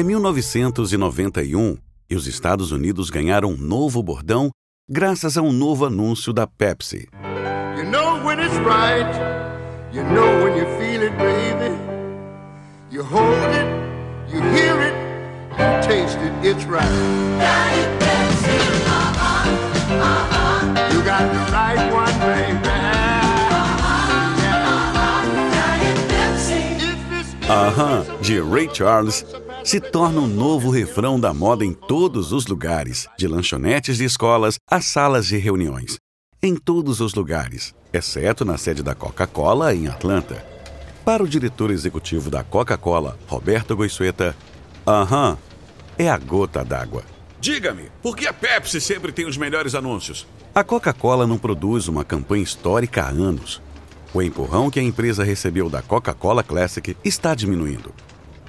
É 1991 e os Estados Unidos ganharam um novo bordão graças a um novo anúncio da Pepsi. You know when it's right, you know when you feel it, baby. You hold it, you hear it, you taste it, it's right. You got the right one, baby. Aham, de Ray Charles, se torna um novo refrão da moda em todos os lugares, de lanchonetes de escolas a salas de reuniões. Em todos os lugares, exceto na sede da Coca-Cola em Atlanta. Para o diretor executivo da Coca-Cola, Roberto Goiçueta, aham, é a gota d'água. Diga-me, por que a Pepsi sempre tem os melhores anúncios? A Coca-Cola não produz uma campanha histórica há anos. O empurrão que a empresa recebeu da Coca-Cola Classic está diminuindo.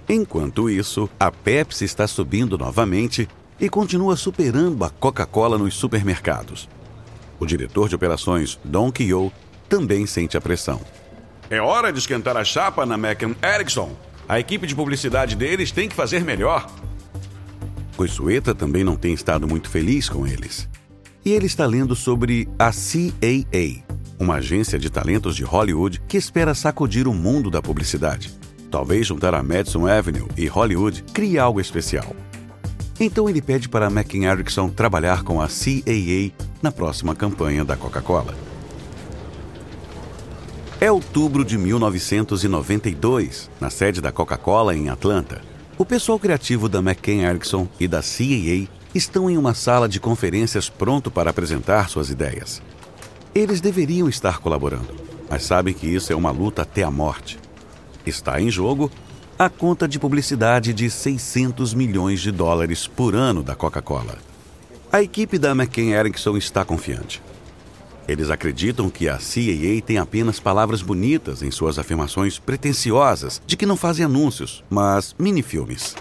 Enquanto isso, a Pepsi está subindo novamente e continua superando a Coca-Cola nos supermercados. O diretor de operações, Don Keogh, também sente a pressão. É hora de esquentar a chapa na McCann Erickson. A equipe de publicidade deles tem que fazer melhor. Goiçueta também não tem estado muito feliz com eles. E ele está lendo sobre a CAA, uma agência de talentos de Hollywood que espera sacudir o mundo da publicidade. Talvez juntar a Madison Avenue e Hollywood crie algo especial. Então ele pede para a McKin Erickson trabalhar com a CAA na próxima campanha da Coca-Cola. É outubro de 1992, na sede da Coca-Cola em Atlanta. O pessoal criativo da McCain Erickson e da CAA estão em uma sala de conferências pronto para apresentar suas ideias. Eles deveriam estar colaborando, mas sabem que isso é uma luta até a morte. Está em jogo a conta de publicidade de 600 milhões de dólares por ano da Coca-Cola. A equipe da McCain Erickson está confiante. Eles acreditam que a CAA tem apenas palavras bonitas em suas afirmações pretensiosas de que não fazem anúncios, mas minifilmes.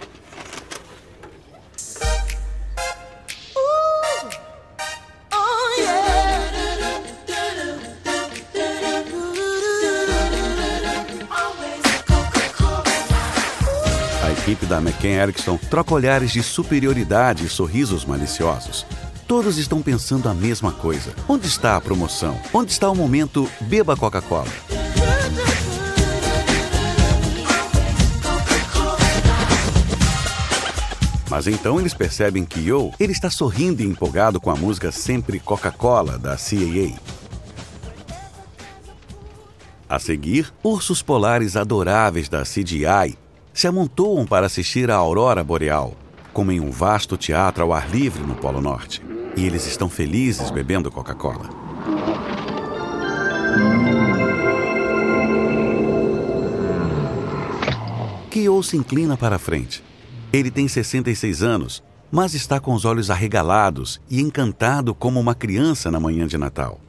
Equipe da McCain Erickson troca olhares de superioridade e sorrisos maliciosos. Todos estão pensando a mesma coisa. Onde está a promoção? Onde está o momento Beba Coca-Cola? Mas então eles percebem que Yo, ele está sorrindo e empolgado com a música Sempre Coca-Cola da CAA. A seguir, ursos polares adoráveis da CGI se amontoam para assistir à aurora boreal, como em um vasto teatro ao ar livre no Polo Norte. E eles estão felizes bebendo Coca-Cola. Kyo se inclina para a frente. Ele tem 66 anos, mas está com os olhos arregalados e encantado como uma criança na manhã de Natal.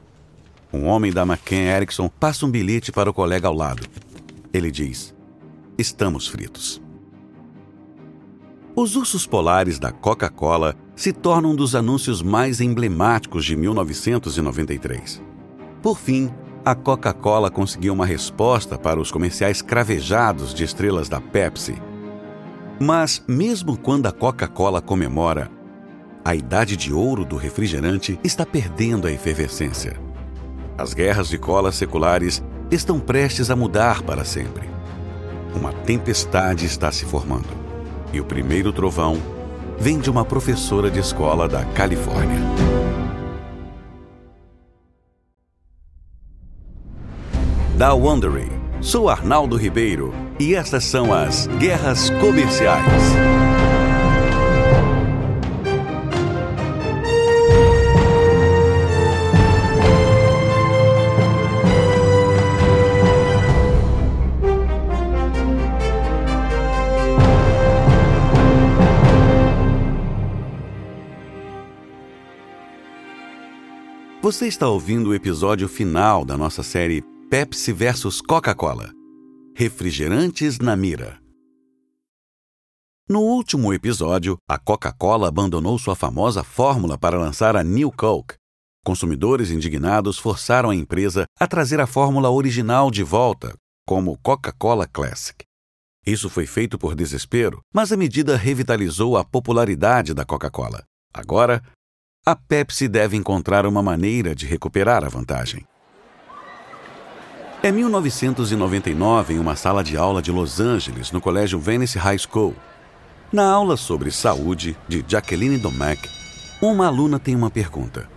Um homem da McCann Erickson passa um bilhete para o colega ao lado. Ele diz: Estamos fritos. Os ursos polares da Coca-Cola se tornam um dos anúncios mais emblemáticos de 1993. Por fim, a Coca-Cola conseguiu uma resposta para os comerciais cravejados de estrelas da Pepsi. Mas, mesmo quando a Coca-Cola comemora, a idade de ouro do refrigerante está perdendo a efervescência. As guerras de colas seculares estão prestes a mudar para sempre. Uma tempestade está se formando. E o primeiro trovão vem de uma professora de escola da Califórnia. Da Wondery. Sou Arnaldo Ribeiro e estas são as Guerras Comerciais. Você está ouvindo o episódio final da nossa série Pepsi versus Coca-Cola. Refrigerantes na mira. No último episódio, a Coca-Cola abandonou sua famosa fórmula para lançar a New Coke. Consumidores indignados forçaram a empresa a trazer a fórmula original de volta, como Coca-Cola Classic. Isso foi feito por desespero, mas a medida revitalizou a popularidade da Coca-Cola. Agora, a Pepsi deve encontrar uma maneira de recuperar a vantagem. É 1999 em uma sala de aula de Los Angeles, no colégio Venice High School. Na aula sobre saúde de Jacqueline Domecq, uma aluna tem uma pergunta.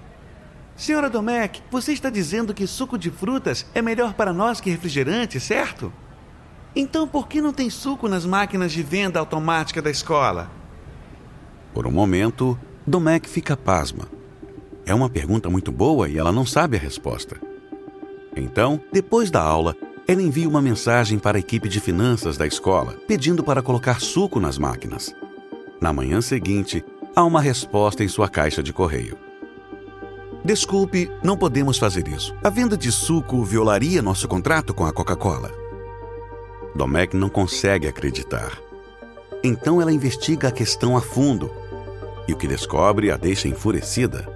Senhora Domecq, você está dizendo que suco de frutas é melhor para nós que refrigerante, certo? Então por que não tem suco nas máquinas de venda automática da escola? Por um momento, Domecq fica pasma. É uma pergunta muito boa e ela não sabe a resposta. Então, depois da aula, ela envia uma mensagem para a equipe de finanças da escola, pedindo para colocar suco nas máquinas. Na manhã seguinte, há uma resposta em sua caixa de correio. Desculpe, não podemos fazer isso. A venda de suco violaria nosso contrato com a Coca-Cola. Domecq não consegue acreditar. Então ela investiga a questão a fundo e o que descobre a deixa enfurecida.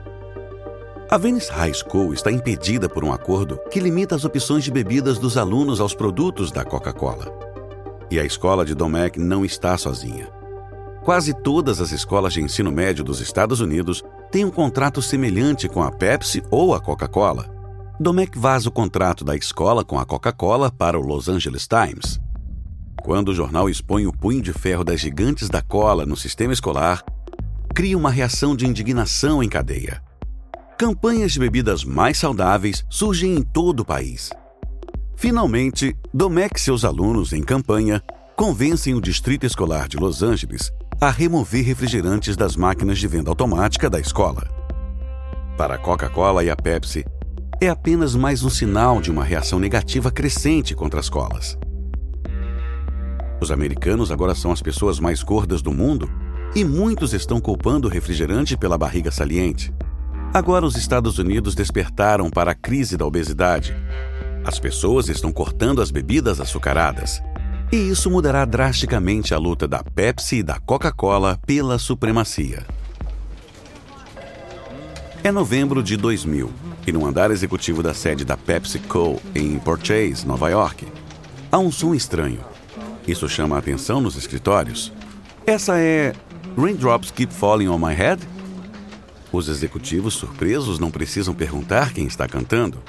A Venice High School está impedida por um acordo que limita as opções de bebidas dos alunos aos produtos da Coca-Cola. E a escola de Domecq não está sozinha. Quase todas as escolas de ensino médio dos Estados Unidos têm um contrato semelhante com a Pepsi ou a Coca-Cola. Domecq vaza o contrato da escola com a Coca-Cola para o Los Angeles Times. Quando o jornal expõe o punho de ferro das gigantes da cola no sistema escolar, cria uma reação de indignação em cadeia. Campanhas de bebidas mais saudáveis surgem em todo o país. Finalmente, Domecq e seus alunos, em campanha, convencem o Distrito Escolar de Los Angeles a remover refrigerantes das máquinas de venda automática da escola. Para a Coca-Cola e a Pepsi, é apenas mais um sinal de uma reação negativa crescente contra as colas. Os americanos agora são as pessoas mais gordas do mundo e muitos estão culpando o refrigerante pela barriga saliente. Agora os Estados Unidos despertaram para a crise da obesidade. As pessoas estão cortando as bebidas açucaradas. E isso mudará drasticamente a luta da Pepsi e da Coca-Cola pela supremacia. É novembro de 2000 e no andar executivo da sede da PepsiCo em Port Chase, Nova York, há um som estranho. Isso chama a atenção nos escritórios. Essa é Raindrops Keep Falling on My Head? Os executivos surpresos não precisam perguntar quem está cantando.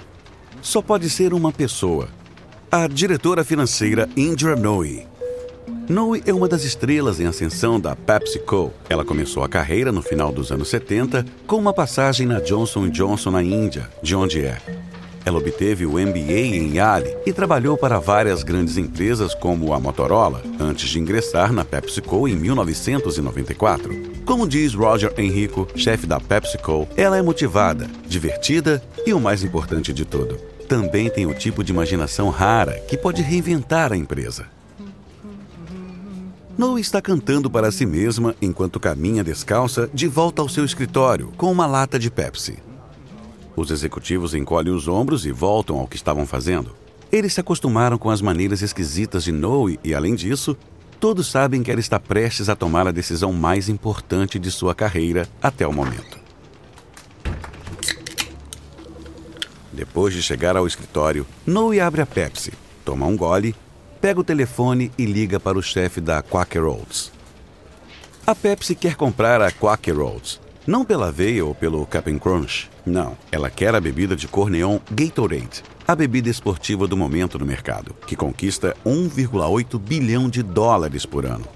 Só pode ser uma pessoa. A diretora financeira Indra Nooyi. Nooyi é uma das estrelas em ascensão da PepsiCo. Ela começou a carreira no final dos anos 70 com uma passagem na Johnson Johnson na Índia, de onde é. Ela obteve o MBA em Yale e trabalhou para várias grandes empresas como a Motorola, antes de ingressar na PepsiCo em 1994. Como diz Roger Enrico, chefe da PepsiCo, ela é motivada, divertida e o mais importante de tudo, também tem o tipo de imaginação rara que pode reinventar a empresa. Noe está cantando para si mesma enquanto caminha descalça de volta ao seu escritório com uma lata de Pepsi. Os executivos encolhem os ombros e voltam ao que estavam fazendo. Eles se acostumaram com as maneiras esquisitas de Noe e, além disso, todos sabem que ela está prestes a tomar a decisão mais importante de sua carreira até o momento. Depois de chegar ao escritório, Noe abre a Pepsi, toma um gole, pega o telefone e liga para o chefe da Quaker Oats. A Pepsi quer comprar a Quaker Oats, não pela aveia ou pelo Cap'n Crunch. Não, ela quer a bebida de cor neon Gatorade, a bebida esportiva do momento no mercado, que conquista 1,8 bilhão de dólares por ano.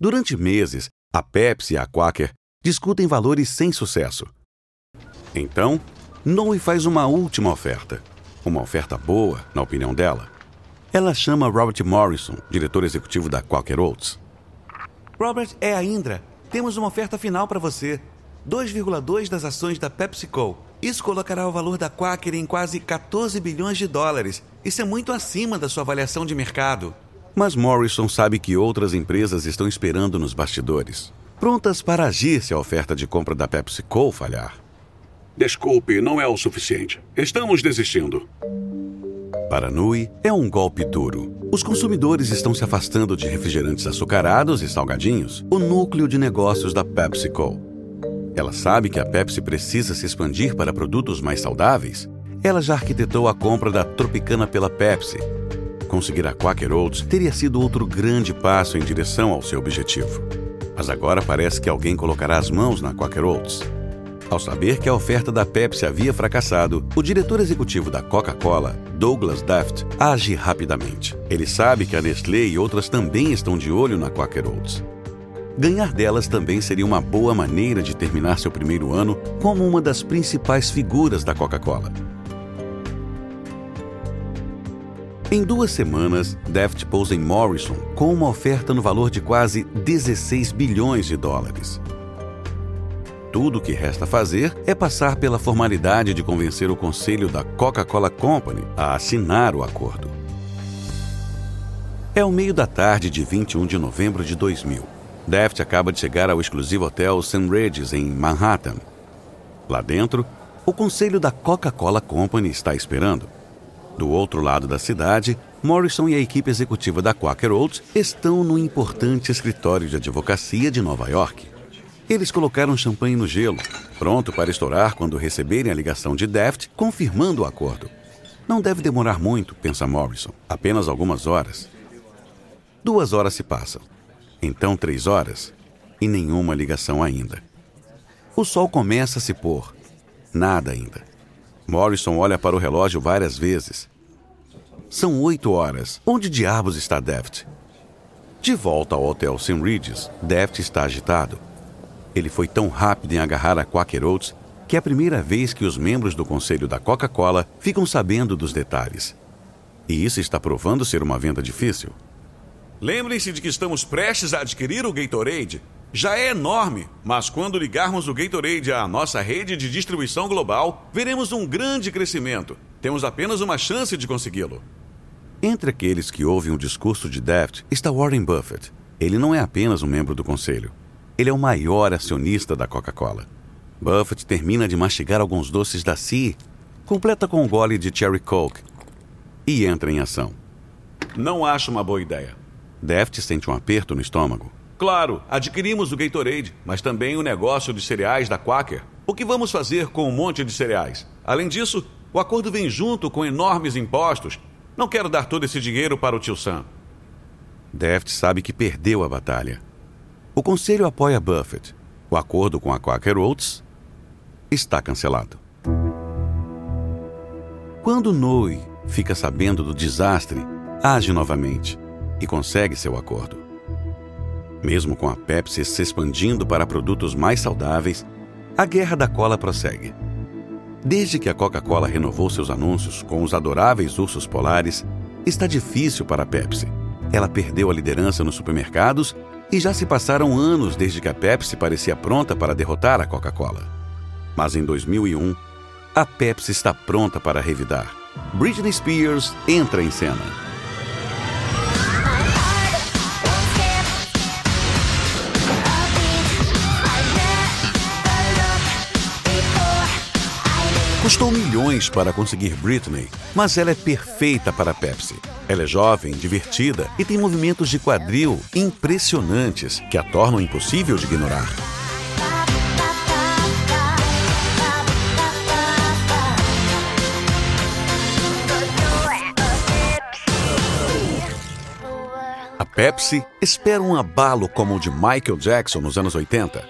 Durante meses, a Pepsi e a Quaker discutem valores sem sucesso. Então, Noe faz uma última oferta. Uma oferta boa, na opinião dela. Ela chama Robert Morrison, diretor executivo da Quaker Oats. Robert, é a Indra. Temos uma oferta final para você. 2,2 das ações da PepsiCo. Isso colocará o valor da Quaker em quase 14 bilhões de dólares. Isso é muito acima da sua avaliação de mercado. Mas Morrison sabe que outras empresas estão esperando nos bastidores, prontas para agir se a oferta de compra da PepsiCo falhar. Desculpe, não é o suficiente. Estamos desistindo. Para Nui, é um golpe duro. Os consumidores estão se afastando de refrigerantes açucarados e salgadinhos, o núcleo de negócios da PepsiCo. Ela sabe que a Pepsi precisa se expandir para produtos mais saudáveis. Ela já arquitetou a compra da Tropicana pela Pepsi. conseguir a Quaker Oats teria sido outro grande passo em direção ao seu objetivo. Mas agora parece que alguém colocará as mãos na Quaker Oats. Ao saber que a oferta da Pepsi havia fracassado, o diretor executivo da Coca-Cola, Douglas Daft, age rapidamente. Ele sabe que a Nestlé e outras também estão de olho na Quaker Oats. Ganhar delas também seria uma boa maneira de terminar seu primeiro ano como uma das principais figuras da Coca-Cola. Em duas semanas, Daft pousa em Morrison com uma oferta no valor de quase 16 bilhões de dólares. Tudo o que resta fazer é passar pela formalidade de convencer o conselho da Coca-Cola Company a assinar o acordo. É o meio da tarde de 21 de novembro de 2000. Daft acaba de chegar ao exclusivo hotel St. Regis, em Manhattan. Lá dentro, o conselho da Coca-Cola Company está esperando. Do outro lado da cidade, Morrison e a equipe executiva da Quaker Oats estão no importante escritório de advocacia de Nova York. Eles colocaram champanhe no gelo, pronto para estourar quando receberem a ligação de Daft confirmando o acordo. Não deve demorar muito, pensa Morrison, apenas algumas horas. Duas horas se passam, então três horas, e nenhuma ligação ainda. O sol começa a se pôr, nada ainda. Morrison olha para o relógio várias vezes. São oito horas. Onde diabos está Daft? De volta ao Hotel St. Regis, Daft está agitado. Ele foi tão rápido em agarrar a Quaker Oats que é a primeira vez que os membros do conselho da Coca-Cola ficam sabendo dos detalhes. E isso está provando ser uma venda difícil. Lembrem-se de que estamos prestes a adquirir o Gatorade. Já é enorme, mas quando ligarmos o Gatorade à nossa rede de distribuição global, veremos um grande crescimento. Temos apenas uma chance de consegui-lo. Entre aqueles que ouvem o discurso de Daft está Warren Buffett. Ele não é apenas um membro do conselho. Ele é o maior acionista da Coca-Cola. Buffett termina de mastigar alguns doces da Sea, completa com um gole de Cherry Coke e entra em ação. Não acho uma boa ideia. Deft sente um aperto no estômago. Claro, adquirimos o Gatorade, mas também o negócio de cereais da Quaker. O que vamos fazer com um monte de cereais? Além disso, o acordo vem junto com enormes impostos. Não quero dar todo esse dinheiro para o tio Sam. Deft sabe que perdeu a batalha. O conselho apoia Buffett. O acordo com a Quaker Oats está cancelado. Quando Noe fica sabendo do desastre, age novamente e consegue seu acordo. Mesmo com a Pepsi se expandindo para produtos mais saudáveis, a guerra da cola prossegue. Desde que a Coca-Cola renovou seus anúncios com os adoráveis ursos polares, está difícil para a Pepsi. Ela perdeu a liderança nos supermercados e já se passaram anos desde que a Pepsi parecia pronta para derrotar a Coca-Cola. Mas em 2001, a Pepsi está pronta para revidar. Britney Spears entra em cena. Custou milhões para conseguir Britney, mas ela é perfeita para a Pepsi. Ela é jovem, divertida e tem movimentos de quadril impressionantes que a tornam impossível de ignorar. A Pepsi espera um abalo como o de Michael Jackson nos anos 80.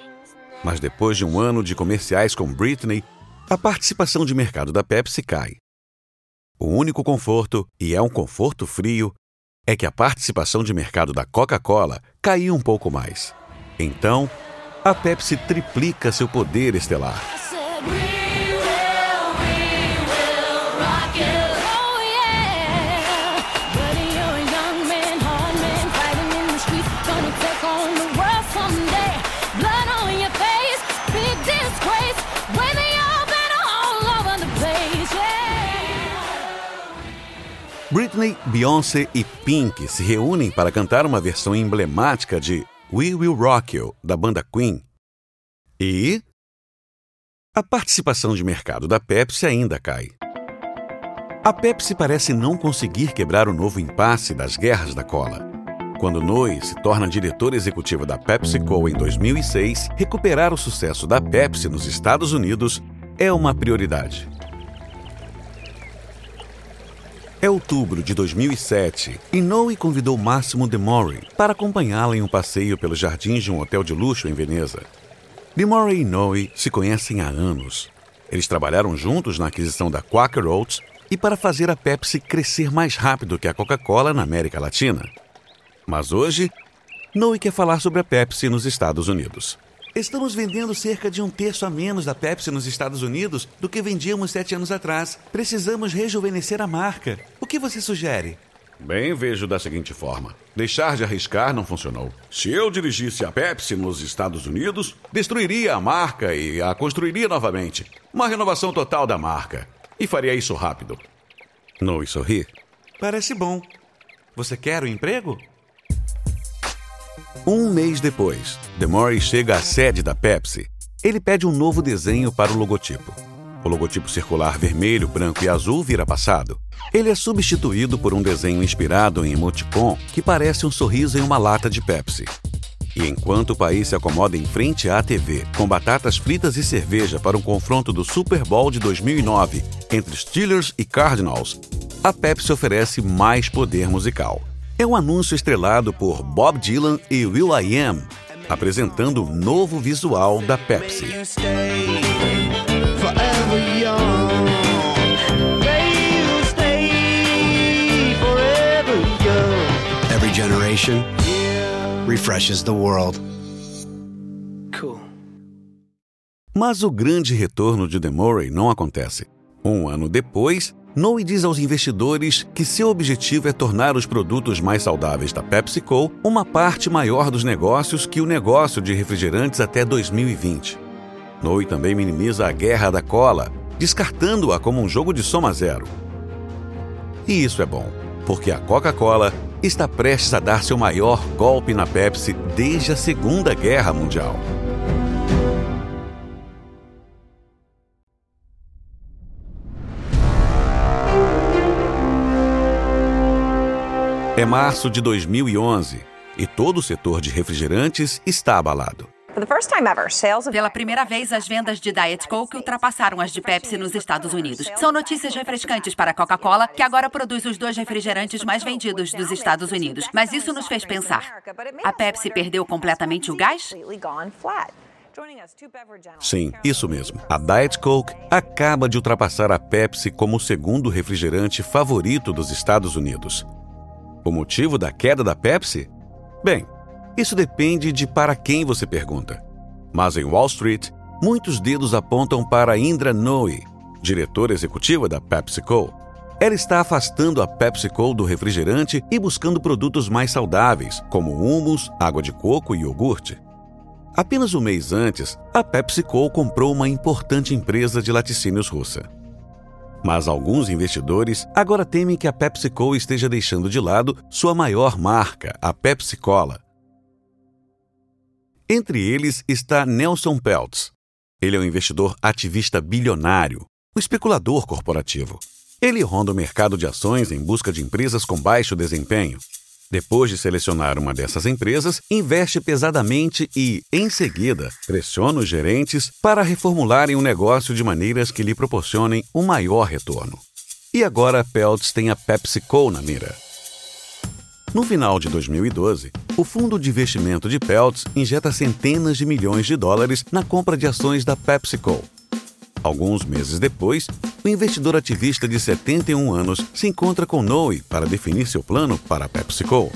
Mas depois de um ano de comerciais com Britney, a participação de mercado da Pepsi cai. O único conforto, e é um conforto frio, é que a participação de mercado da Coca-Cola caiu um pouco mais. Então, a Pepsi triplica seu poder estelar. Britney, Beyoncé e Pink se reúnem para cantar uma versão emblemática de We Will Rock You, da banda Queen. E. A participação de mercado da Pepsi ainda cai. A Pepsi parece não conseguir quebrar o novo impasse das guerras da cola. Quando Noe se torna diretora executiva da PepsiCo em 2006, recuperar o sucesso da Pepsi nos Estados Unidos é uma prioridade. É outubro de 2007 e Noe convidou Máximo DeMore para acompanhá-la em um passeio pelos jardins de um hotel de luxo em Veneza. DeMore e Noe se conhecem há anos. Eles trabalharam juntos na aquisição da Quaker Oats e para fazer a Pepsi crescer mais rápido que a Coca-Cola na América Latina. Mas hoje, Noe quer falar sobre a Pepsi nos Estados Unidos. Estamos vendendo cerca de um terço a menos da Pepsi nos Estados Unidos do que vendíamos sete anos atrás. Precisamos rejuvenescer a marca. O que você sugere? Bem, vejo da seguinte forma: deixar de arriscar não funcionou. Se eu dirigisse a Pepsi nos Estados Unidos, destruiria a marca e a construiria novamente. Uma renovação total da marca. E faria isso rápido. Noe sorri. Parece bom. Você quer o um emprego? Um mês depois, DeMore chega à sede da Pepsi. Ele pede um novo desenho para o logotipo. O logotipo circular vermelho, branco e azul vira passado. Ele é substituído por um desenho inspirado em emoticon que parece um sorriso em uma lata de Pepsi. E enquanto o país se acomoda em frente à TV, com batatas fritas e cerveja para um confronto do Super Bowl de 2009 entre Steelers e Cardinals, a Pepsi oferece mais poder musical é um anúncio estrelado por Bob Dylan e will.i.am, apresentando o novo visual da Pepsi. Every generation refreshes the world. Cool. Mas o grande retorno de Demore não acontece. Um ano depois, Noe diz aos investidores que seu objetivo é tornar os produtos mais saudáveis da PepsiCo uma parte maior dos negócios que o negócio de refrigerantes até 2020. Noe também minimiza a guerra da cola, descartando-a como um jogo de soma zero. E isso é bom, porque a Coca-Cola está prestes a dar seu maior golpe na Pepsi desde a Segunda Guerra Mundial. É março de 2011 e todo o setor de refrigerantes está abalado. Pela primeira vez, as vendas de Diet Coke ultrapassaram as de Pepsi nos Estados Unidos. São notícias refrescantes para a Coca-Cola, que agora produz os dois refrigerantes mais vendidos dos Estados Unidos. Mas isso nos fez pensar: a Pepsi perdeu completamente o gás? Sim, isso mesmo. A Diet Coke acaba de ultrapassar a Pepsi como o segundo refrigerante favorito dos Estados Unidos. O motivo da queda da Pepsi? Bem, isso depende de para quem você pergunta. Mas em Wall Street, muitos dedos apontam para Indra Nooyi, diretora executiva da PepsiCo. Ela está afastando a PepsiCo do refrigerante e buscando produtos mais saudáveis, como humus, água de coco e iogurte. Apenas um mês antes, a PepsiCo comprou uma importante empresa de laticínios russa. Mas alguns investidores agora temem que a PepsiCo esteja deixando de lado sua maior marca, a Pepsi Cola. Entre eles está Nelson Peltz. Ele é um investidor ativista bilionário, um especulador corporativo. Ele ronda o mercado de ações em busca de empresas com baixo desempenho, depois de selecionar uma dessas empresas, investe pesadamente e, em seguida, pressiona os gerentes para reformularem o negócio de maneiras que lhe proporcionem um maior retorno. E agora Peltz tem a PepsiCo na mira. No final de 2012, o fundo de investimento de Peltz injeta centenas de milhões de dólares na compra de ações da PepsiCo, Alguns meses depois, o investidor ativista de 71 anos se encontra com Noe para definir seu plano para a PepsiCo.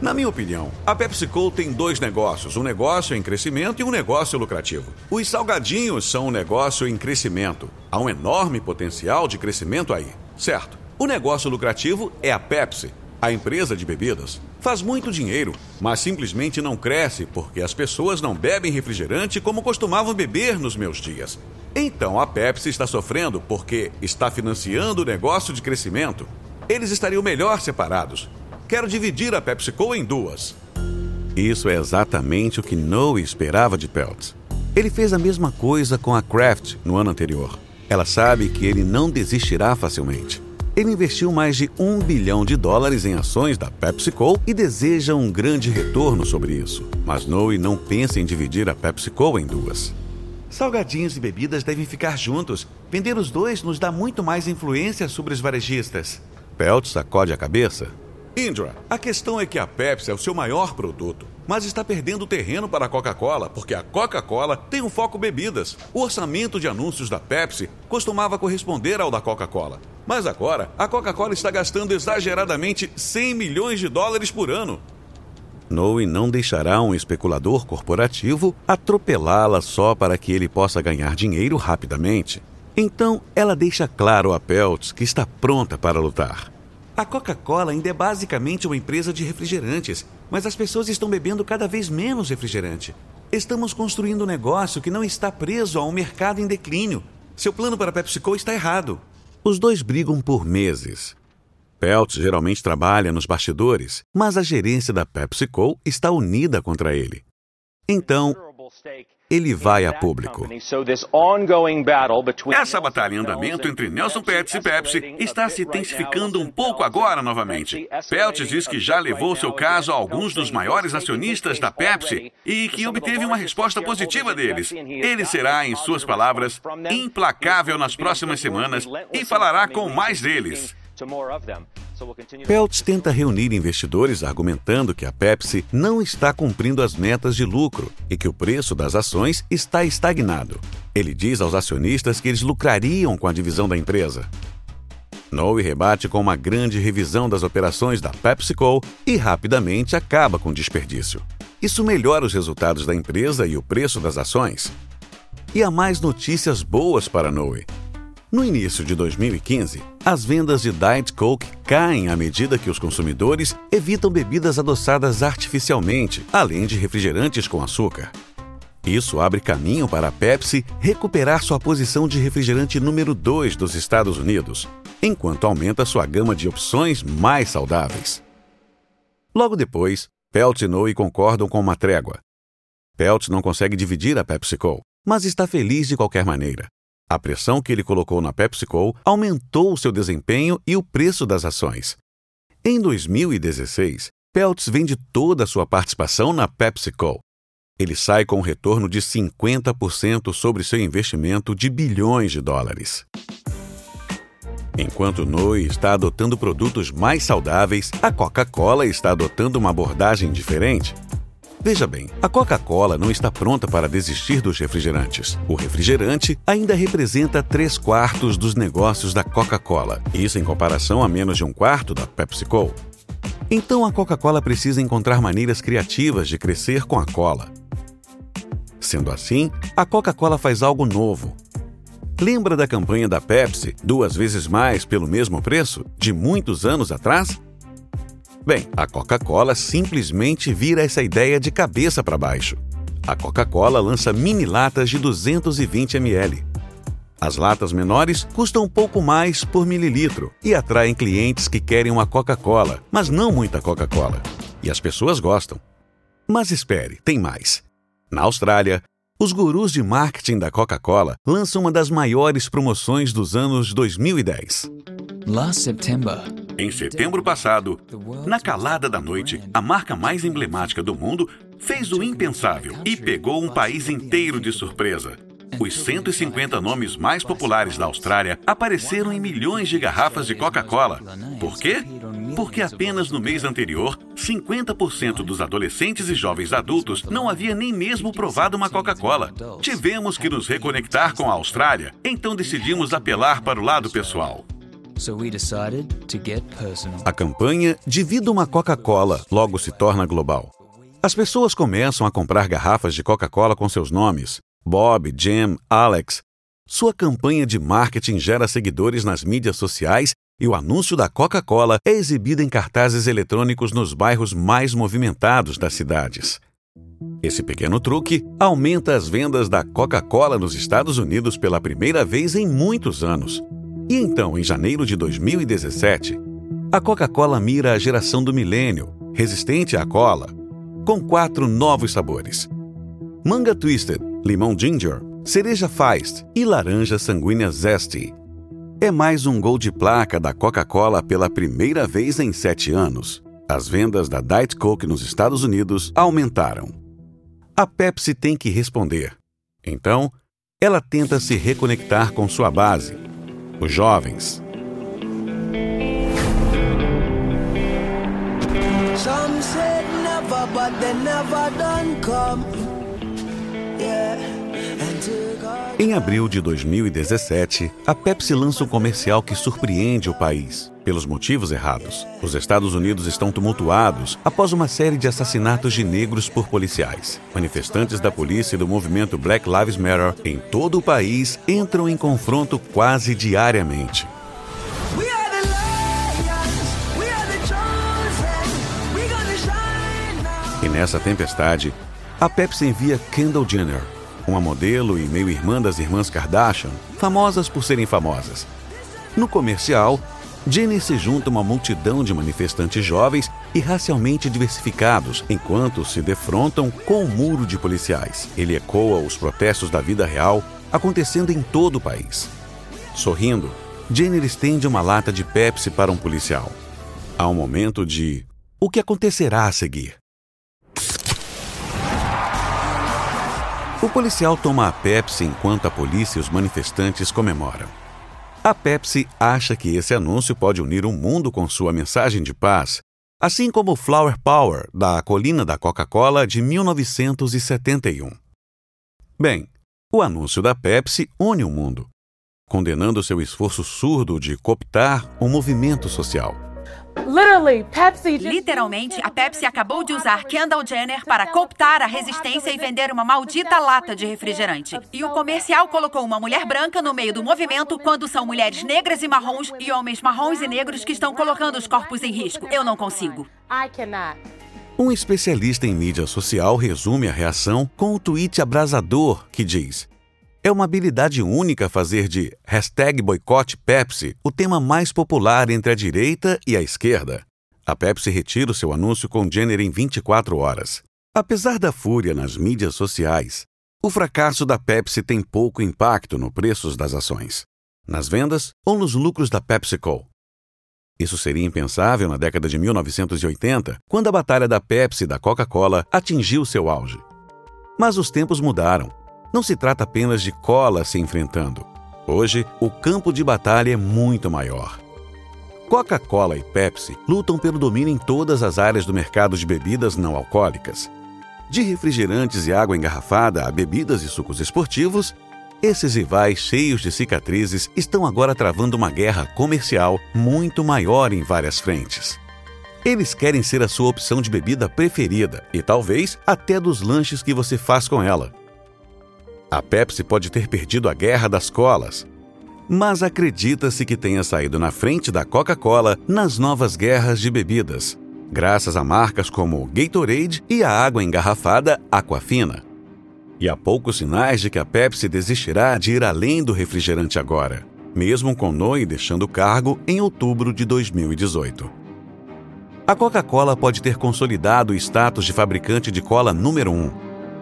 Na minha opinião, a PepsiCo tem dois negócios, um negócio em crescimento e um negócio lucrativo. Os salgadinhos são um negócio em crescimento. Há um enorme potencial de crescimento aí, certo? O negócio lucrativo é a Pepsi, a empresa de bebidas faz muito dinheiro, mas simplesmente não cresce porque as pessoas não bebem refrigerante como costumavam beber nos meus dias. Então a Pepsi está sofrendo porque está financiando o negócio de crescimento. Eles estariam melhor separados. Quero dividir a PepsiCo em duas. Isso é exatamente o que Noe esperava de Peltz. Ele fez a mesma coisa com a Kraft no ano anterior. Ela sabe que ele não desistirá facilmente. Ele investiu mais de um bilhão de dólares em ações da PepsiCo e deseja um grande retorno sobre isso. Mas Noe não pensa em dividir a PepsiCo em duas. Salgadinhos e bebidas devem ficar juntos. Vender os dois nos dá muito mais influência sobre os varejistas. Pelt sacode a cabeça. Indra, a questão é que a Pepsi é o seu maior produto, mas está perdendo terreno para a Coca-Cola, porque a Coca-Cola tem um foco bebidas. O orçamento de anúncios da Pepsi costumava corresponder ao da Coca-Cola. Mas agora, a Coca-Cola está gastando exageradamente 100 milhões de dólares por ano. Noe não deixará um especulador corporativo atropelá-la só para que ele possa ganhar dinheiro rapidamente. Então, ela deixa claro a Peltz que está pronta para lutar. A Coca-Cola ainda é basicamente uma empresa de refrigerantes, mas as pessoas estão bebendo cada vez menos refrigerante. Estamos construindo um negócio que não está preso a um mercado em declínio. Seu plano para a PepsiCo está errado. Os dois brigam por meses. Pelt geralmente trabalha nos bastidores, mas a gerência da PepsiCo está unida contra ele. Então, ele vai a público. Essa batalha em andamento entre Nelson Pets e Pepsi está se intensificando um pouco agora novamente. Pelt diz que já levou seu caso a alguns dos maiores acionistas da Pepsi e que obteve uma resposta positiva deles. Ele será, em suas palavras, implacável nas próximas semanas e falará com mais deles. Peltz tenta reunir investidores argumentando que a Pepsi não está cumprindo as metas de lucro e que o preço das ações está estagnado. Ele diz aos acionistas que eles lucrariam com a divisão da empresa. Noe rebate com uma grande revisão das operações da PepsiCo e rapidamente acaba com o desperdício. Isso melhora os resultados da empresa e o preço das ações. E há mais notícias boas para Noe. No início de 2015, as vendas de Diet Coke caem à medida que os consumidores evitam bebidas adoçadas artificialmente, além de refrigerantes com açúcar. Isso abre caminho para a Pepsi recuperar sua posição de refrigerante número 2 dos Estados Unidos, enquanto aumenta sua gama de opções mais saudáveis. Logo depois, Pelt e Noe concordam com uma trégua. Pelt não consegue dividir a PepsiCo, mas está feliz de qualquer maneira. A pressão que ele colocou na PepsiCo aumentou o seu desempenho e o preço das ações. Em 2016, Peltz vende toda a sua participação na PepsiCo. Ele sai com um retorno de 50% sobre seu investimento de bilhões de dólares. Enquanto Noe está adotando produtos mais saudáveis, a Coca-Cola está adotando uma abordagem diferente. Veja bem, a Coca-Cola não está pronta para desistir dos refrigerantes. O refrigerante ainda representa 3 quartos dos negócios da Coca-Cola, isso em comparação a menos de um quarto da PepsiCo. Então a Coca-Cola precisa encontrar maneiras criativas de crescer com a cola. Sendo assim, a Coca-Cola faz algo novo. Lembra da campanha da Pepsi, duas vezes mais pelo mesmo preço, de muitos anos atrás? Bem, a Coca-Cola simplesmente vira essa ideia de cabeça para baixo. A Coca-Cola lança mini latas de 220 ml. As latas menores custam um pouco mais por mililitro e atraem clientes que querem uma Coca-Cola, mas não muita Coca-Cola. E as pessoas gostam. Mas espere, tem mais. Na Austrália, os gurus de marketing da Coca-Cola lançam uma das maiores promoções dos anos 2010. Last September, em setembro passado, na calada da noite, a marca mais emblemática do mundo fez o impensável e pegou um país inteiro de surpresa. Os 150 nomes mais populares da Austrália apareceram em milhões de garrafas de Coca-Cola. Por quê? Porque apenas no mês anterior, 50% dos adolescentes e jovens adultos não havia nem mesmo provado uma Coca-Cola. Tivemos que nos reconectar com a Austrália, então decidimos apelar para o lado pessoal. A campanha Divida uma Coca-Cola logo se torna global. As pessoas começam a comprar garrafas de Coca-Cola com seus nomes: Bob, Jim, Alex. Sua campanha de marketing gera seguidores nas mídias sociais e o anúncio da Coca-Cola é exibido em cartazes eletrônicos nos bairros mais movimentados das cidades. Esse pequeno truque aumenta as vendas da Coca-Cola nos Estados Unidos pela primeira vez em muitos anos. E então, em janeiro de 2017, a Coca-Cola mira a geração do milênio, resistente à cola, com quatro novos sabores: manga twisted, limão ginger, cereja feist e laranja sanguínea zesty. É mais um gol de placa da Coca-Cola pela primeira vez em sete anos. As vendas da Diet Coke nos Estados Unidos aumentaram. A Pepsi tem que responder. Então, ela tenta se reconectar com sua base, os jovens. Some said never, but they never done come. Em abril de 2017, a Pepsi lança um comercial que surpreende o país, pelos motivos errados. Os Estados Unidos estão tumultuados após uma série de assassinatos de negros por policiais. Manifestantes da polícia e do movimento Black Lives Matter em todo o país entram em confronto quase diariamente. E nessa tempestade, a Pepsi envia Kendall Jenner, uma modelo e meio-irmã das irmãs Kardashian, famosas por serem famosas. No comercial, Jenny se junta a uma multidão de manifestantes jovens e racialmente diversificados, enquanto se defrontam com o muro de policiais. Ele ecoa os protestos da vida real acontecendo em todo o país. Sorrindo, Jenny estende uma lata de Pepsi para um policial. Há um momento de o que acontecerá a seguir. O policial toma a Pepsi enquanto a polícia e os manifestantes comemoram. A Pepsi acha que esse anúncio pode unir o mundo com sua mensagem de paz, assim como o Flower Power da Colina da Coca-Cola de 1971. Bem, o anúncio da Pepsi une o mundo, condenando seu esforço surdo de cooptar o movimento social. Literalmente, a Pepsi acabou de usar Kendall Jenner para cooptar a resistência e vender uma maldita lata de refrigerante. E o comercial colocou uma mulher branca no meio do movimento quando são mulheres negras e marrons e homens marrons e negros que estão colocando os corpos em risco. Eu não consigo. Um especialista em mídia social resume a reação com um tweet abrasador que diz: é uma habilidade única fazer de hashtag boicote Pepsi o tema mais popular entre a direita e a esquerda. A Pepsi retira o seu anúncio com Jenner em 24 horas. Apesar da fúria nas mídias sociais, o fracasso da Pepsi tem pouco impacto no preços das ações, nas vendas ou nos lucros da PepsiCo. Isso seria impensável na década de 1980, quando a batalha da Pepsi e da Coca-Cola atingiu seu auge. Mas os tempos mudaram não se trata apenas de cola se enfrentando. Hoje, o campo de batalha é muito maior. Coca-Cola e Pepsi lutam pelo domínio em todas as áreas do mercado de bebidas não alcoólicas. De refrigerantes e água engarrafada a bebidas e sucos esportivos, esses rivais cheios de cicatrizes estão agora travando uma guerra comercial muito maior em várias frentes. Eles querem ser a sua opção de bebida preferida e talvez até dos lanches que você faz com ela. A Pepsi pode ter perdido a guerra das colas, mas acredita-se que tenha saído na frente da Coca-Cola nas novas guerras de bebidas, graças a marcas como Gatorade e a água engarrafada Aquafina. E há poucos sinais de que a Pepsi desistirá de ir além do refrigerante agora, mesmo com Noe deixando o cargo em outubro de 2018. A Coca-Cola pode ter consolidado o status de fabricante de cola número um,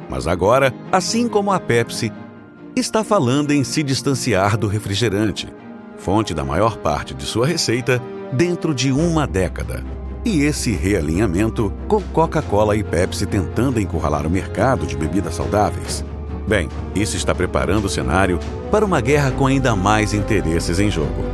mas agora, assim como a Pepsi, está falando em se distanciar do refrigerante, fonte da maior parte de sua receita, dentro de uma década. E esse realinhamento com Coca-Cola e Pepsi tentando encurralar o mercado de bebidas saudáveis. Bem, isso está preparando o cenário para uma guerra com ainda mais interesses em jogo.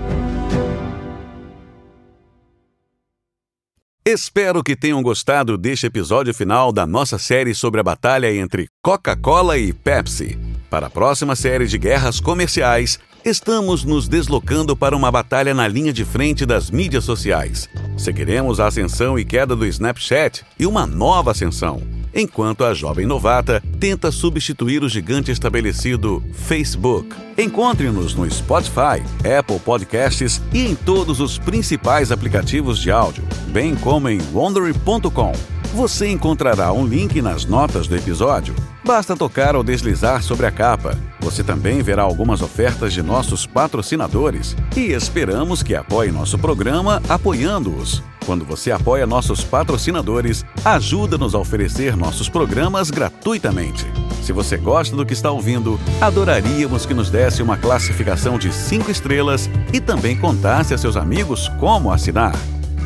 Espero que tenham gostado deste episódio final da nossa série sobre a batalha entre Coca-Cola e Pepsi. Para a próxima série de guerras comerciais, estamos nos deslocando para uma batalha na linha de frente das mídias sociais. Seguiremos a ascensão e queda do Snapchat e uma nova ascensão, enquanto a jovem novata tenta substituir o gigante estabelecido Facebook. Encontre-nos no Spotify, Apple Podcasts e em todos os principais aplicativos de áudio, bem como em wondery.com. Você encontrará um link nas notas do episódio. Basta tocar ou deslizar sobre a capa. Você também verá algumas ofertas de nossos patrocinadores e esperamos que apoie nosso programa apoiando-os. Quando você apoia nossos patrocinadores, ajuda-nos a oferecer nossos programas gratuitamente. Se você gosta do que está ouvindo, adoraríamos que nos desse uma classificação de 5 estrelas e também contasse a seus amigos como assinar.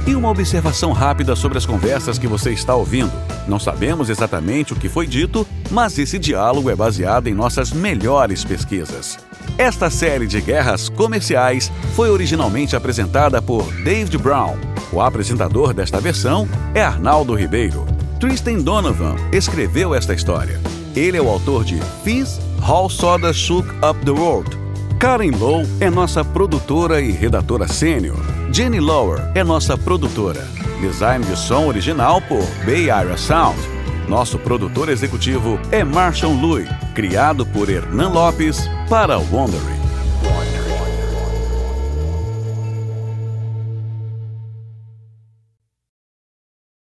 E uma observação rápida sobre as conversas que você está ouvindo. Não sabemos exatamente o que foi dito, mas esse diálogo é baseado em nossas melhores pesquisas. Esta série de guerras comerciais foi originalmente apresentada por David Brown. O apresentador desta versão é Arnaldo Ribeiro. Tristan Donovan escreveu esta história. Ele é o autor de Fizz, How Soda Shook Up the World. Karen Lowe é nossa produtora e redatora sênior. Jenny Lower é nossa produtora. Design de som original por Bay Area Sound. Nosso produtor executivo é Marshall Lui, criado por Hernan Lopes para Wondering.